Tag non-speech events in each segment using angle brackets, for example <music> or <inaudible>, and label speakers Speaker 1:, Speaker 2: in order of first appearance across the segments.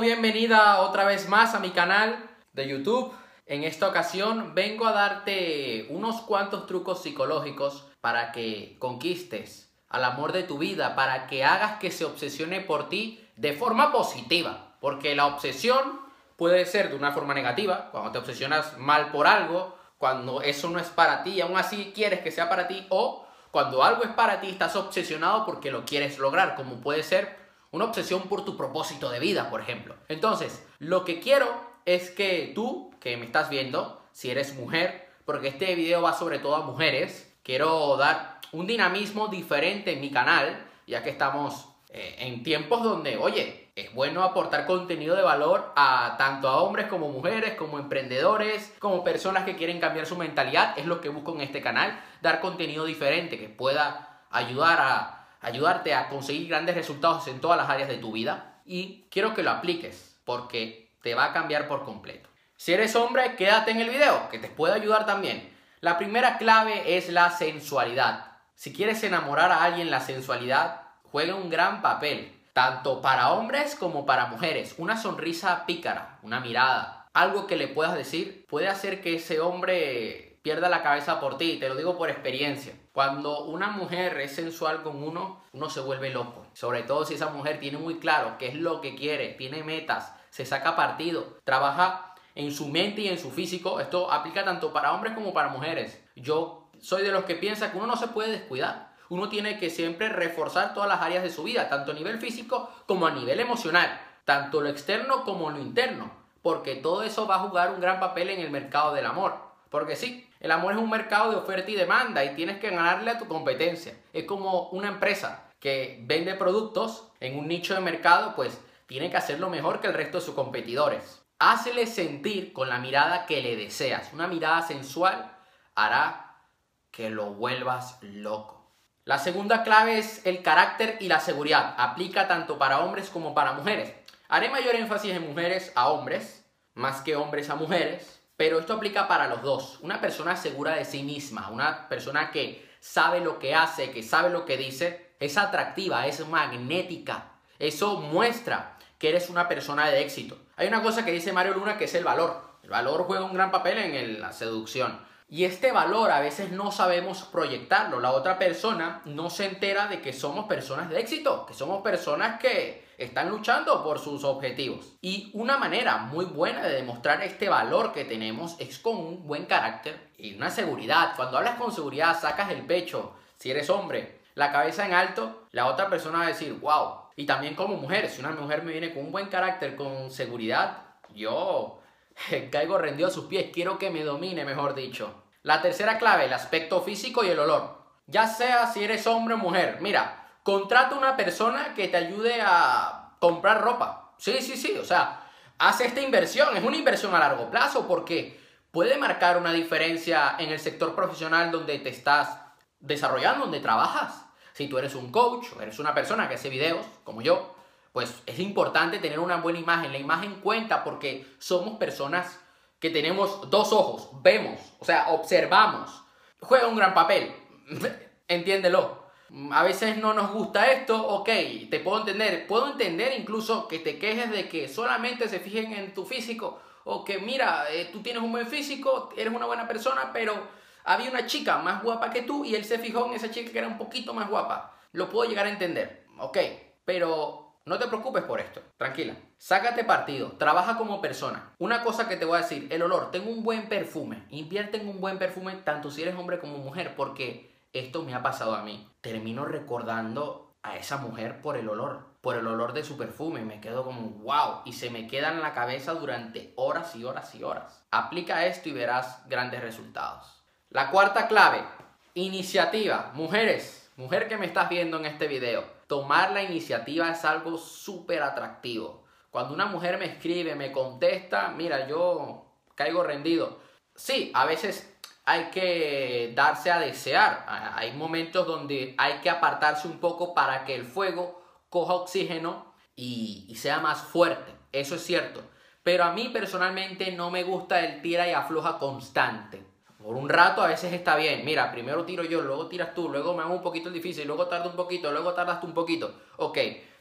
Speaker 1: Bienvenida otra vez más a mi canal de YouTube. En esta ocasión vengo a darte unos cuantos trucos psicológicos para que conquistes al amor de tu vida, para que hagas que se obsesione por ti de forma positiva. Porque la obsesión puede ser de una forma negativa, cuando te obsesionas mal por algo, cuando eso no es para ti y aún así quieres que sea para ti, o cuando algo es para ti estás obsesionado porque lo quieres lograr, como puede ser una obsesión por tu propósito de vida, por ejemplo. Entonces, lo que quiero es que tú, que me estás viendo, si eres mujer, porque este video va sobre todo a mujeres, quiero dar un dinamismo diferente en mi canal, ya que estamos eh, en tiempos donde, oye, es bueno aportar contenido de valor a tanto a hombres como mujeres, como emprendedores, como personas que quieren cambiar su mentalidad. Es lo que busco en este canal, dar contenido diferente que pueda ayudar a ayudarte a conseguir grandes resultados en todas las áreas de tu vida y quiero que lo apliques porque te va a cambiar por completo. Si eres hombre, quédate en el video que te puede ayudar también. La primera clave es la sensualidad. Si quieres enamorar a alguien, la sensualidad juega un gran papel, tanto para hombres como para mujeres. Una sonrisa pícara, una mirada, algo que le puedas decir puede hacer que ese hombre pierda la cabeza por ti, te lo digo por experiencia. Cuando una mujer es sensual con uno, uno se vuelve loco. Sobre todo si esa mujer tiene muy claro qué es lo que quiere, tiene metas, se saca partido, trabaja en su mente y en su físico. Esto aplica tanto para hombres como para mujeres. Yo soy de los que piensa que uno no se puede descuidar. Uno tiene que siempre reforzar todas las áreas de su vida, tanto a nivel físico como a nivel emocional, tanto lo externo como lo interno, porque todo eso va a jugar un gran papel en el mercado del amor. Porque sí, el amor es un mercado de oferta y demanda y tienes que ganarle a tu competencia. Es como una empresa que vende productos en un nicho de mercado, pues tiene que hacerlo mejor que el resto de sus competidores. Hácele sentir con la mirada que le deseas. Una mirada sensual hará que lo vuelvas loco. La segunda clave es el carácter y la seguridad. Aplica tanto para hombres como para mujeres. Haré mayor énfasis en mujeres a hombres, más que hombres a mujeres, pero esto aplica para los dos. Una persona segura de sí misma, una persona que sabe lo que hace, que sabe lo que dice, es atractiva, es magnética. Eso muestra que eres una persona de éxito. Hay una cosa que dice Mario Luna que es el valor. El valor juega un gran papel en la seducción. Y este valor a veces no sabemos proyectarlo. La otra persona no se entera de que somos personas de éxito, que somos personas que están luchando por sus objetivos. Y una manera muy buena de demostrar este valor que tenemos es con un buen carácter y una seguridad. Cuando hablas con seguridad, sacas el pecho, si eres hombre, la cabeza en alto, la otra persona va a decir, wow. Y también como mujer, si una mujer me viene con un buen carácter, con seguridad, yo <laughs> caigo rendido a sus pies, quiero que me domine, mejor dicho. La tercera clave, el aspecto físico y el olor. Ya sea si eres hombre o mujer, mira, contrata una persona que te ayude a comprar ropa. Sí, sí, sí, o sea, hace esta inversión, es una inversión a largo plazo porque puede marcar una diferencia en el sector profesional donde te estás desarrollando, donde trabajas. Si tú eres un coach o eres una persona que hace videos, como yo, pues es importante tener una buena imagen. La imagen cuenta porque somos personas que tenemos dos ojos, vemos, o sea, observamos. Juega un gran papel, <laughs> entiéndelo. A veces no nos gusta esto, ok, te puedo entender. Puedo entender incluso que te quejes de que solamente se fijen en tu físico o que mira, eh, tú tienes un buen físico, eres una buena persona, pero había una chica más guapa que tú y él se fijó en esa chica que era un poquito más guapa. Lo puedo llegar a entender, ok, pero no te preocupes por esto, tranquila. Sácate partido, trabaja como persona. Una cosa que te voy a decir, el olor, tengo un buen perfume. Invierte en un buen perfume tanto si eres hombre como mujer, porque esto me ha pasado a mí. Termino recordando a esa mujer por el olor, por el olor de su perfume. Me quedo como, wow, y se me queda en la cabeza durante horas y horas y horas. Aplica esto y verás grandes resultados. La cuarta clave, iniciativa. Mujeres, mujer que me estás viendo en este video, tomar la iniciativa es algo súper atractivo. Cuando una mujer me escribe, me contesta, mira, yo caigo rendido. Sí, a veces hay que darse a desear. Hay momentos donde hay que apartarse un poco para que el fuego coja oxígeno y, sea más fuerte. Eso es cierto. Pero a mí personalmente no me gusta el tira y afloja constante. Por un rato a veces está bien. Mira, primero tiro yo, luego tiras tú, luego me hago un poquito difícil, luego tardo un poquito, luego tardas tú un poquito. Ok,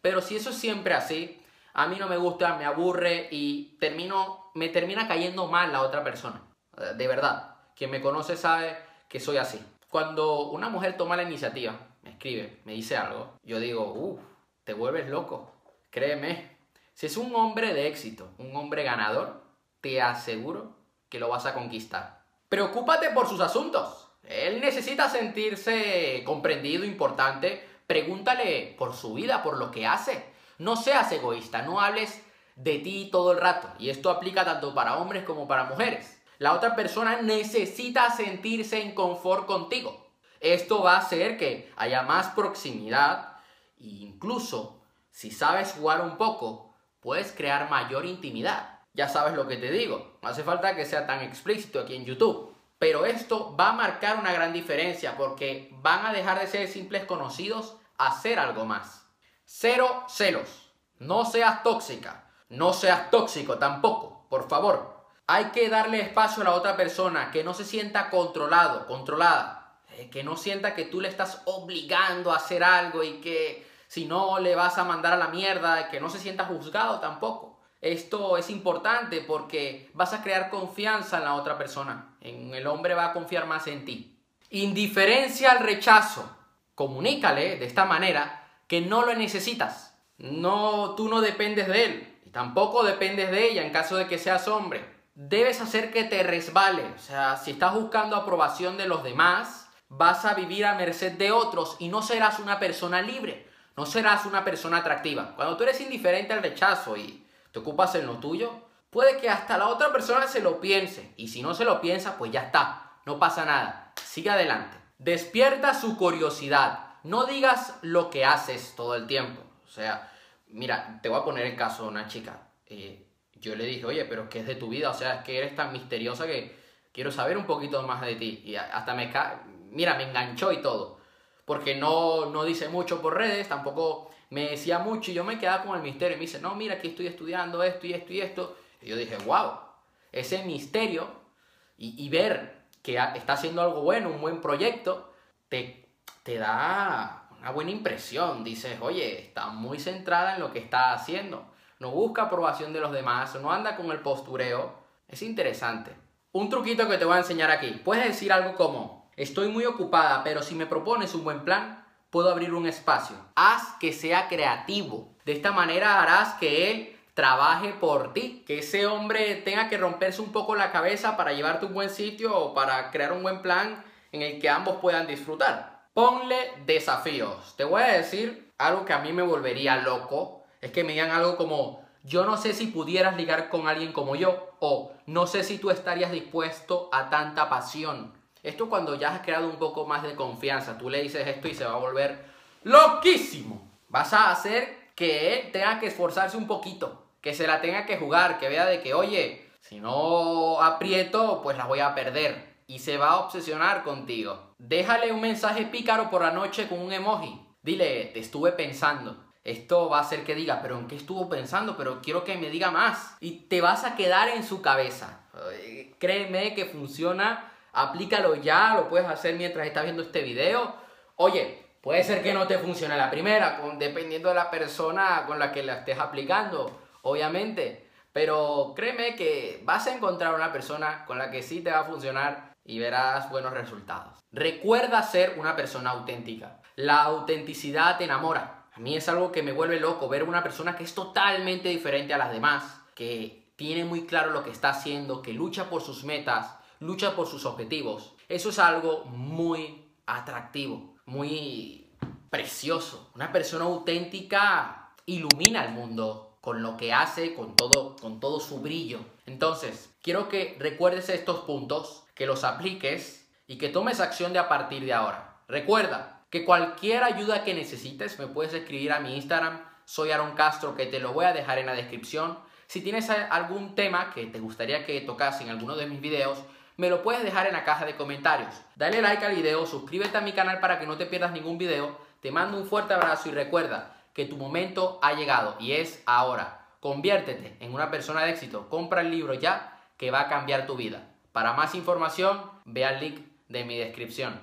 Speaker 1: pero si eso es siempre así, a mí no me gusta, me aburre y termino, me termina cayendo mal la otra persona. Eh, de verdad, quien me conoce sabe que soy así. Cuando una mujer toma la iniciativa, me escribe, me dice algo, yo digo, uff, te vuelves loco. Créeme, si es un hombre de éxito, un hombre ganador, te aseguro que lo vas a conquistar. Preocúpate por sus asuntos. Él necesita sentirse comprendido, importante. Pregúntale por su vida, por lo que hace. No seas egoísta, no hables de ti todo el rato. Y esto aplica tanto para hombres como para mujeres. La otra persona necesita sentirse en confort contigo. Esto va a hacer que haya más proximidad e incluso si sabes jugar un poco, puedes crear mayor intimidad. Ya sabes lo que te digo, no hace falta que sea tan explícito aquí en YouTube. Pero esto va a marcar una gran diferencia porque van a dejar de ser simples conocidos a ser algo más. Cero celos. No seas tóxica. No seas tóxico tampoco, por favor. Hay que darle espacio a la otra persona que no se sienta controlado, controlada. Eh, que no sienta que tú le estás obligando a hacer algo y que si no le vas a mandar a la mierda, que no se sienta juzgado tampoco. Esto es importante porque vas a crear confianza en la otra persona. En el hombre va a confiar más en ti. Indiferencia al rechazo. Comunícale de esta manera que no lo necesitas. No, tú no dependes de él y tampoco dependes de ella en caso de que seas hombre. Debes hacer que te resbale. O sea, si estás buscando aprobación de los demás, vas a vivir a merced de otros y no serás una persona libre no serás una persona atractiva. Cuando tú eres indiferente al rechazo y te ocupas en lo tuyo, puede que hasta la otra persona se lo piense. Y si no se lo piensa, pues ya está. No pasa nada. Sigue adelante. Despierta su curiosidad. No digas lo que haces todo el tiempo. O sea, mira, te voy a poner el caso de una chica. Eh, yo le dije, oye, pero ¿qué es de tu vida? O sea, es que eres tan misteriosa que quiero saber un poquito más de ti. Y hasta me... Mira, me enganchó y todo porque no, no dice mucho por redes, tampoco me decía mucho y yo me quedaba con el misterio y me dice, no, mira, aquí estoy estudiando esto y esto y esto. Y yo dije, wow, ese misterio y, ver que está haciendo algo bueno, un buen proyecto, te, te da una buena impresión. Dices, oye, está muy centrada en lo que está haciendo. No busca aprobación de los demás, no anda con el postureo. Es interesante. Un truquito que te voy a enseñar aquí. Puedes decir algo como, Estoy muy ocupada, pero si me propones un buen plan, puedo abrir un espacio. Haz que sea creativo. De esta manera harás que él trabaje por ti, que ese hombre tenga que romperse un poco la cabeza para llevarte a un buen sitio o para crear un buen plan en el que ambos puedan disfrutar. Ponle desafíos. Te voy a decir algo que a mí me volvería loco, es que me digan algo como yo no sé si pudieras ligar con alguien como yo o no sé si tú estarías dispuesto a tanta pasión. Esto cuando ya has creado un poco más de confianza, tú le dices esto y se va a volver loquísimo. Vas a hacer que él tenga que esforzarse un poquito, que se la tenga que jugar, que vea de que, oye, si no aprieto, pues la voy a perder. Y se va a obsesionar contigo. Déjale un mensaje pícaro por la noche con un emoji. Dile, te estuve pensando. Esto va a hacer que diga, pero ¿en qué estuvo pensando? Pero quiero que me diga más. Y te vas a quedar en su cabeza. Créeme que funciona aplícalo ya, lo puedes hacer mientras estás viendo este video. Oye, puede ser que no te funcione la primera, dependiendo de la persona con la que la estés aplicando, obviamente. Pero créeme que vas a encontrar una persona con la que sí te va a funcionar y verás buenos resultados. Recuerda ser una persona auténtica. La autenticidad te enamora. A mí es algo que me vuelve loco ver una persona que es totalmente diferente a las demás, que tiene muy claro lo que está haciendo, que lucha por sus metas, lucha por sus objetivos. Eso es algo muy atractivo, muy precioso. Una persona auténtica ilumina el mundo con lo que hace, con todo, con todo su brillo. Entonces, quiero que recuerdes estos puntos, que los apliques y que tomes acción de a partir de ahora. Recuerda que cualquier ayuda que necesites me puedes escribir a mi Instagram, soy Aaron Castro, que te lo voy a dejar en la descripción. Si tienes algún tema que te gustaría que tocase en alguno de mis videos, me lo puedes dejar en la caja de comentarios. Dale like al video, suscríbete a mi canal para que no te pierdas ningún video. Te mando un fuerte abrazo y recuerda que tu momento ha llegado y es ahora. Conviértete en una persona de éxito. Compra el libro ya que va a cambiar tu vida. Para más información, ve al link de mi descripción.